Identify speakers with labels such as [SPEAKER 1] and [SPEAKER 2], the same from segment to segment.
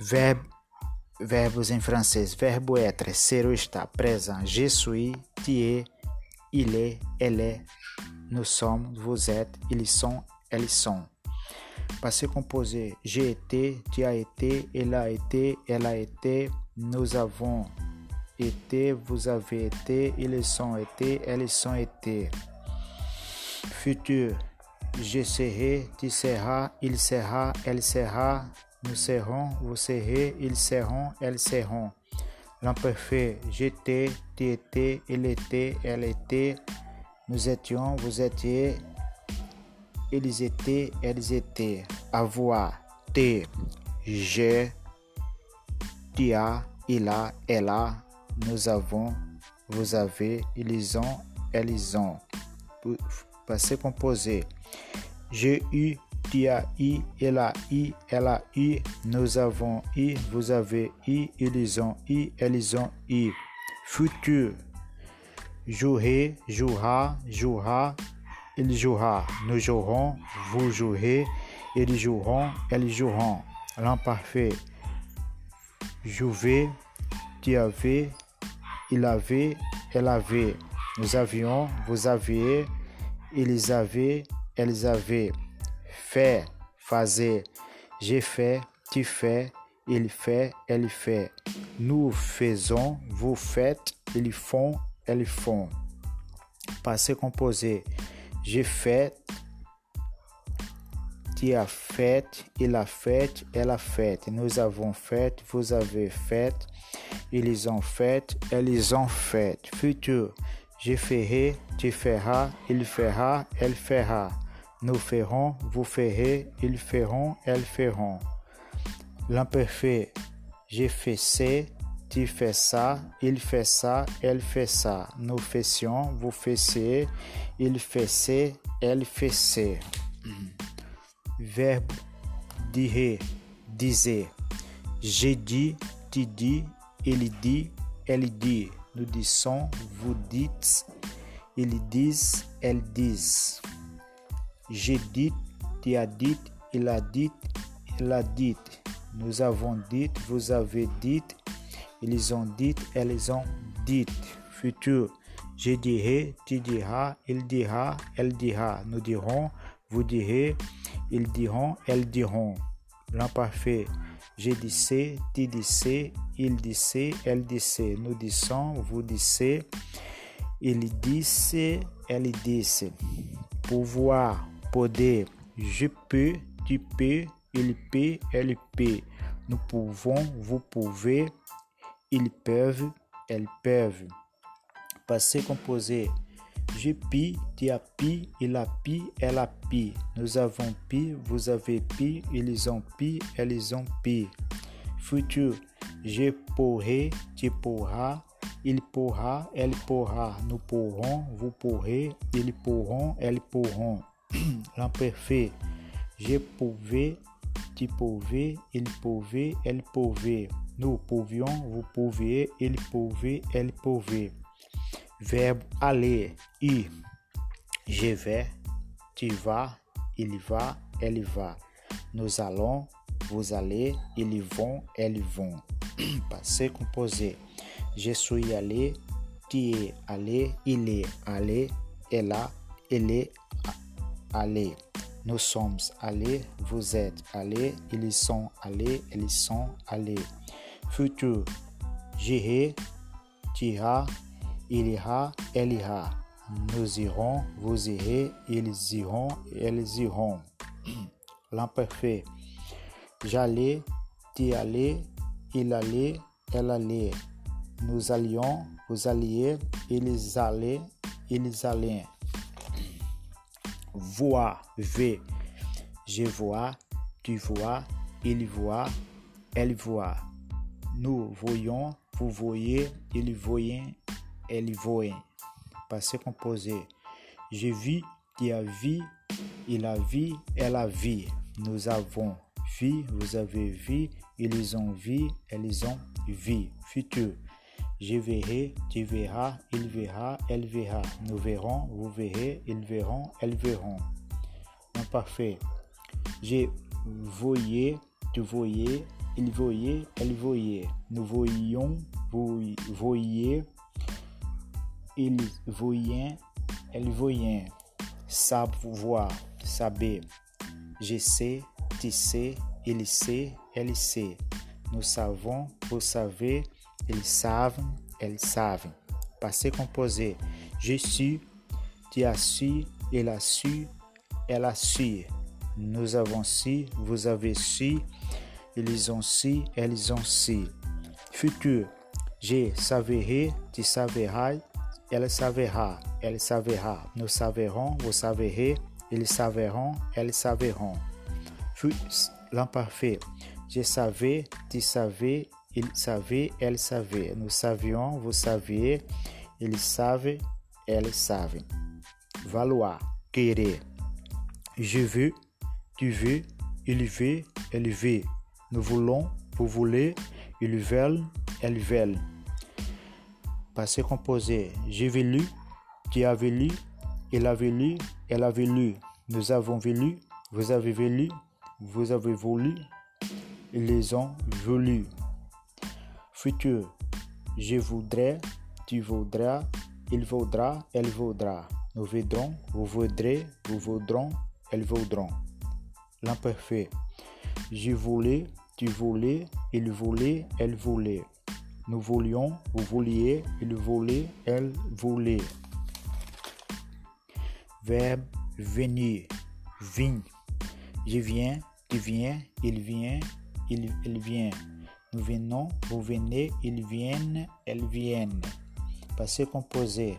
[SPEAKER 1] Verbo, verbos em francês. Verbo être, ser ou estar, présent. Je suis, tu es, il est, elle est, nous sommes, vous êtes, ils sont, elles sont. Passé composé. J'ai été, tu as été, elle a été, elle a été, nous avons été, vous avez été, ils ont été, elles ont été. Futur. Je serai, tu seras, il sera, elle sera, nous serons, vous serez, ils seront, elles seront. L'imparfait, j'étais, tu étais, il était, elle était, nous étions, vous étiez, ils étaient, elles étaient. Avoir, t, j'ai, tu as, il a, elle a, nous avons, vous avez, ils ont, elles ont. Passé composé. J'ai eu, tu as eu, elle a eu, elle a eu, nous avons eu, vous avez eu, ils ont eu, elles ont eu. Futur. Jouer, jouera, jouera, il jouera. Nous jouerons, vous jouerez, ils joueront, elles joueront. L'imparfait. Jouer, tu avais, il avait, elle avait. Nous avions, vous aviez, ils avaient, elles avaient. Fait, fazer. J'ai fait, tu fais, il fait, elle fait. Nous faisons, vous faites, ils font, elles font. Passé composé. J'ai fait, tu as fait, il a fait, elle a fait. Nous avons fait, vous avez fait, ils ont fait, elles ont fait. Futur. Je ferai, tu feras, il fera, elle fera. Nous ferons, vous ferez, ils feront, elles feront. L'imparfait. Je fais ça, tu fais ça, il fait ça, elle fait ça. Nous faisions, vous faissiez, il faisait, elle faisait. Verbe dire, dizer. J'ai dit, tu dis, il dit, elle dit. Nous disons, vous dites, ils disent, elles disent. J'ai dit, tu as dit, il a dit, il a dit. Nous avons dit, vous avez dit, ils ont dit, elles ont dit. Futur. Je dirai, tu diras, il dira, elle dira. Nous dirons, vous direz, ils diront, elles diront. L'imparfait. Je disais, tu disais, il disait, elle disait. Nous disons, vous disiez, il disait, elle disait. Pouvoir, poder. Je peux, tu peux, il peut, elle peut. Nous pouvons, vous pouvez, ils peuvent, elles peuvent. Passé composé. Je pis, tu as pi, il a pi, elle a pi. Nous avons pi, vous avez pi, ils ont pi, elles ont pi. Futur. Je pourrai, tu pourras, il pourra, elle pourra. Nous pourrons, vous pourrez, ils pourront, elles pourront. L'imparfait. Je pouvais, tu pouvais, il pouvait, elle pouvait. Nous pouvions, vous pouviez, il pouvait, elle pouvait. Verbo aller, ir. Je vais, tu vas, il va, elle va. Nous allons, vous allez, ils vont, elles vont. Passé composé. Je suis allé, tu es allé, il est allé, elle a, elle est allé. Nous sommes allés, vous êtes allés, ils sont allés, elles sont allés. Futur. J'irai, tu iras, il ira, elle ira. Nous irons, vous irez, ils iront, elles iront. L'imparfait. J'allais, tu allais, il allait, elle allait. Nous allions, vous alliez, ils allaient, ils allaient. Voir, ver. Je vois, tu vois, il voit, elle voit. Nous voyons, vous voyez, ils voyaient, elles voyaient. Passé composé. Je vis, tu as vu, il a vu, elle a vu. Nous avons vu, vous avez vu, ils ont vu, elles ont vu. Futur. Je verrai, tu verras, il verra, elle verra. Nous verrons, vous verrez, ils verront, elles verront. Imparfait. Je voyais, tu voyais, il voyait, elle voyait. Nous voyions, vous voyiez, il voyait, elle voyait. Savoir, saber. Je sais, tu sais, il sait, elle sait. Nous savons, vous savez, ils savent, elles savent. Passé composé. Je suis, tu as su, il a su, elle a su. Nous avons su, vous avez su, ils ont su, elles ont su. Futur. Je savais, tu savais, elle savera, elle savera. Nous savrons, vous savrez, ils savront, elles savront. L'imparfait. Je savais, tu savais, il savait, elle savait. Nous savions, vous saviez, ils savent, elles savent. Valoir, querer. Je veux, tu veux, il veut, elle veut. Nous voulons, vous voulez, ils veulent, elles veulent. Passé composé. J'ai lu, tu as lu, il avait lu, elle avait lu. Nous avons lu, vous avez lu, vous avez voulu, ils les ont voulu. Futur. Je voudrais, tu voudras, il vaudra, elle vaudra. Nous voudrons, vous voudrez, vous voudrons, elles voudront. L'imparfait. Je voulais, tu voulais, il voulait, elle voulait. Nous voulions, vous vouliez, il voulait, elle voulait. Verbe venir, vigne. Je viens, tu viens, il vient, il, il vient. Nous venons, vous venez, ils viennent, elles viennent. Passé composé.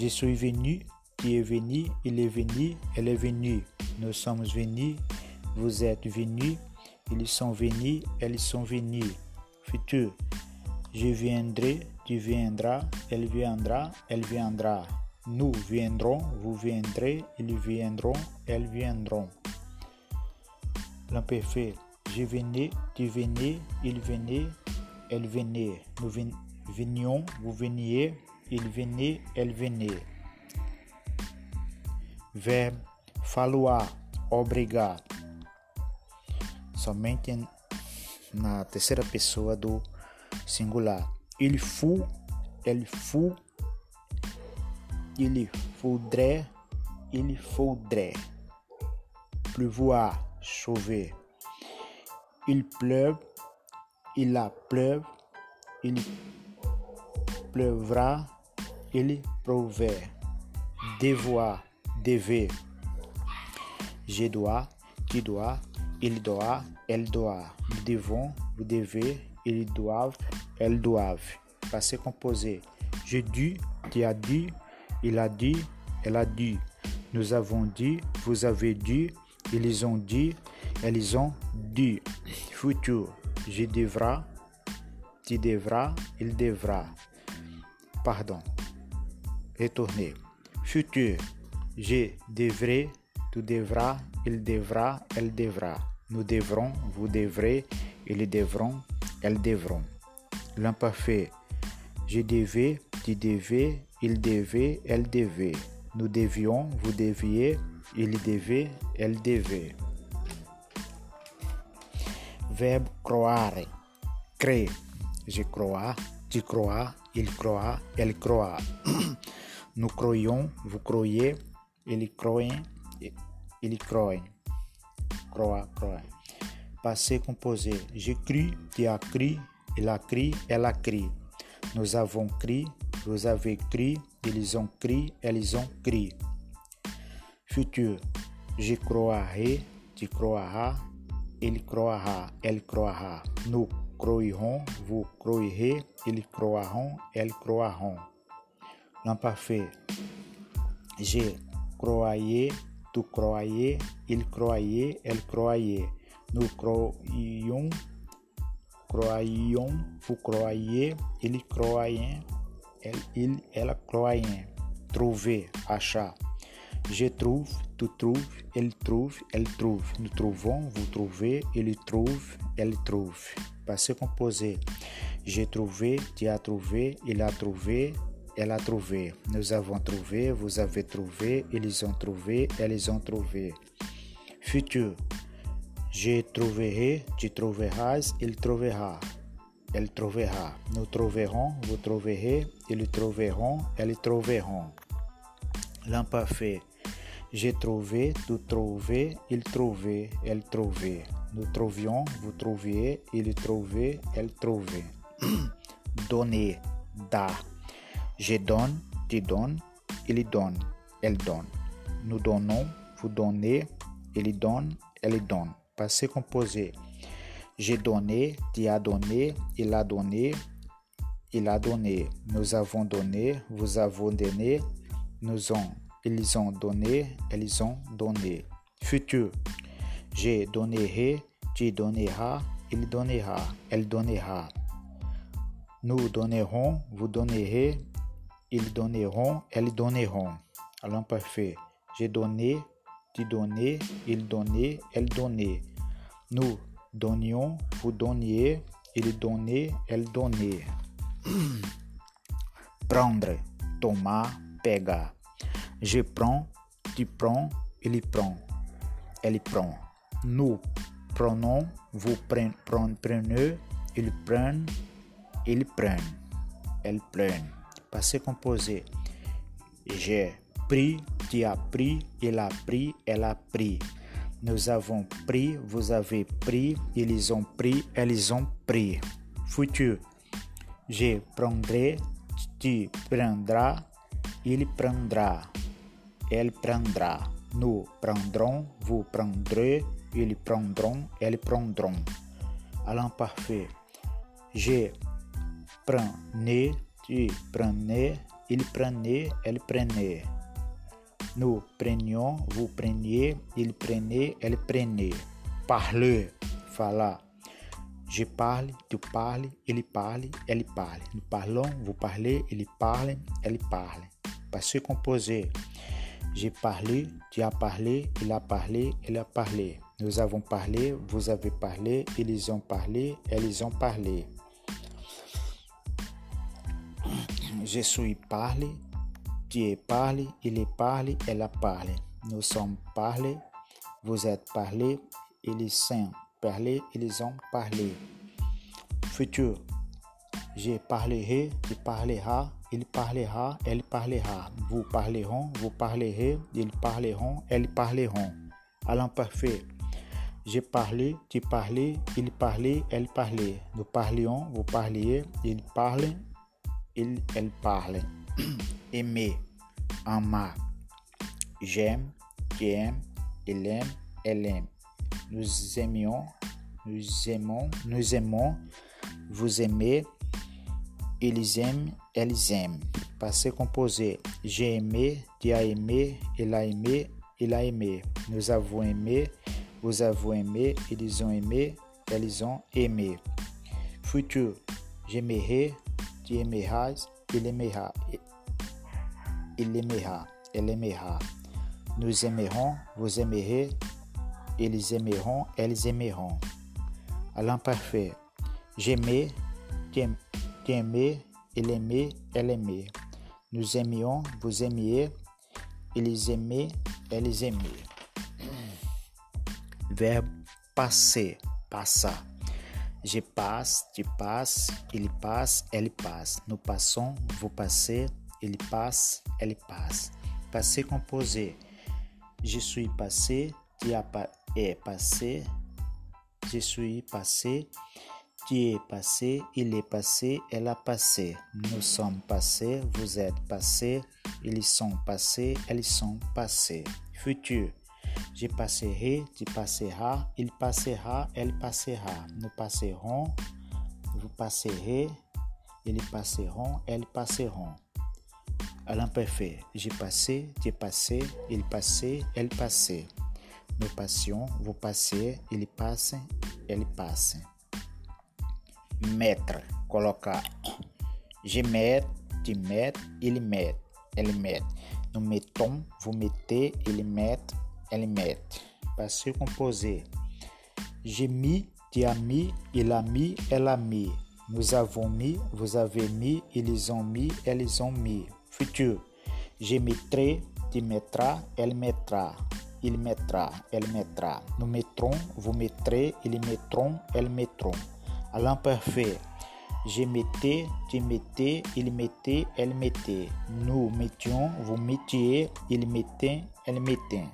[SPEAKER 1] Je suis venu, tu es venu, il est venu, elle est venue. Nous sommes venus, vous êtes venus, ils sont venus, elles sont venues. Futur. Je viendrai, tu viendras, elle viendra, elle viendra. Nous viendrons, vous viendrez, ils viendront, elles viendront. L'imparfait. Je venais, tu venais, il venait, elle venait. Nous venions, vous veniez, il venait, elle venait. Verbe falloir, obrigar. Somente na terceira pessoa do singular. Il faut, elle fut, il faudrait, il faudrait. Pleuvoir, chover. Il pleuve, il a pleuve, il pleuvra, il pleuvait. Devoir, dever. Je dois, tu dois, il doit, elle doit. Nous devons, vous devez, ils doivent, elles doivent. Passé composé. Je dis, tu as dit, il a dit, elle a dit. Nous avons dit, vous avez dit, ils ont dit, elles ont dit. Futur. Je devra, tu devras, il devra. Pardon. Retourner. Futur. Je devrais, tu devras, il devra, elle devra. Nous devrons, vous devrez, ils devront, elles devront. L'imparfait. Je devais, tu devais, il devait, elle devait. Nous devions, vous deviez, il devait, elle devait. Verbe croire. Créer. Je crois, tu crois, il croit, elle croit. Nous croyons, vous croyez, il croit, il croit. Croit, croit. Passé composé. Je crie, tu as crié, il a crié, elle a crié. Nous avons crié, vous avez crié, ils ont crié, elles ont crié. Futur. Je croirai, tu croiras, il croira, elle croira. Nous croirons, vous croirez, ils croiront, elles croiront. L'imparfait. Je croyais, tu croyais, il croyait, elle croyait. Nous croyons, croyons, vous croyez, il croyait, elle, il, elle croyait. Trouver, achat. Je trouve, tu trouves, elle trouve, elle trouve. Nous trouvons, vous trouvez, il trouve, elle trouve. Passé composé. J'ai trouvé, tu as trouvé, il a trouvé, elle a trouvé. Nous avons trouvé, vous avez trouvé, ils ont trouvé, elles ont trouvé. Futur. Je trouverai, tu trouveras, il trouvera. Elle trouvera. Nous trouverons, vous trouverez, ils trouveront, elles trouveront. L'imparfait. J'ai trouvé, tu trouvais, il trouvait, elle trouvait. Nous trouvions, vous trouviez, il trouvait, elle trouvait. Donner, da. Je donne, tu donnes, il donne, elle donne. Nous donnons, vous donnez, il donne, elle donne. Passé composé. J'ai donné, tu as donné, il a donné, il a donné. Nous avons donné, vous avez donné, nous ont, ils ont donné, elles ont donné. Futur. J'ai donné, tu donneras, il donnera, elle donnera. Nous donnerons, vous donnerez, ils donneront, elles donneront. Alors parfait. J'ai donné, tu donnais, il donnait, elle donnait. Nous donnions, vous donniez, il donnait, elle donnait. Prendre, tomar, pegar. Je prends, tu prends, il prend, elle prend. Nous prenons, vous prenez, ils prennent, ils prennent, elles prennent. Passé composé. J'ai pris, tu as pris, il a pris, elle a pris. Nous avons pris, vous avez pris, ils ont pris, elles ont pris. Futur. Je prendrai, tu prendras, il prendra, elle prendra. Nous prendrons, vous prendrez, ils prendront, elles prendront. À l'imparfait. Je prenais, tu prenais, il prenait, elle prenait. Nous prenions, vous preniez, il prenait, elle prenait. Parler, falar. Je parle, tu parles, il parle, elle parle. Nous parlons, vous parlez, il parle, elle parle. Passé composé. J'ai parlé, tu as parlé, il a parlé, elle a parlé. Nous avons parlé, vous avez parlé, ils ont parlé, elles ont parlé. Je suis parlé, tu es parlé, il est parlé, elle a parlé. Nous sommes parlés, vous êtes parlé, ils sont parlé, ils ont parlé. Futur. Je parlerai, tu parleras, il parlera, elle parlera. Vous parleront, vous parlerez, ils parleront, elles parleront. À l'imparfait. J'ai parlé, tu parlais, il parlait, elle parlait. Nous parlions, vous parliez, il parle, il, elle parle. Aimer, amar. J'aime, tu aimes, il aime, elle aime. Nous aimions, nous aimons, nous aimons, vous aimez, ils aiment, elles aiment. Passé composé. J'ai aimé, tu as aimé, il a aimé, il a aimé. Nous avons aimé, vous avez aimé, ils ont aimé, elles ont aimé. Futur. J'aimerai, tu aimeras, il aimera, il aimera, elle aimera. Nous aimerons, vous aimerez, ils aimeront, elles aimeront. À l'imparfait. J'aimais, tu aimais, il aimait, elle aimait. Nous aimions, vous aimiez, ils aimaient, elles aimaient. Verbe passer, passar. Je passe, tu passes, il passe, elle passe. Nous passons, vous passez, il passe, elle passe. Passé composé. Je suis passé, tu as pas, est passé, je suis passé, tu es passé, il est passé, elle a passé. Nous sommes passés, vous êtes passés, ils sont passés, elles sont passées. Futur. Je passerai, tu passeras, il passera, elle passera. Nous passerons, vous passerez, ils passeront, elles passeront. À l'imparfait. J'ai passé, tu passé, il passait, elle passait. Nous passions, vous passez, il passe, elle passe. Mettre, colocar. Je mets, tu mets, il met, elle met. Nous mettons, vous mettez, il met, elle met. Passé composé. J'ai mis, tu as mis, il a mis, elle a mis. Nous avons mis, vous avez mis, ils ont mis, elles ont mis. Futur. Je mettrai, tu mettras, elle mettra. il mettra, elle mettra. Nous mettrons, vous mettrez, ils mettront, elles mettront. À l'imparfait, je mettais, tu mettais, il mettait, elle mettait. Nous mettions, vous mettiez, il mettait, elle mettait.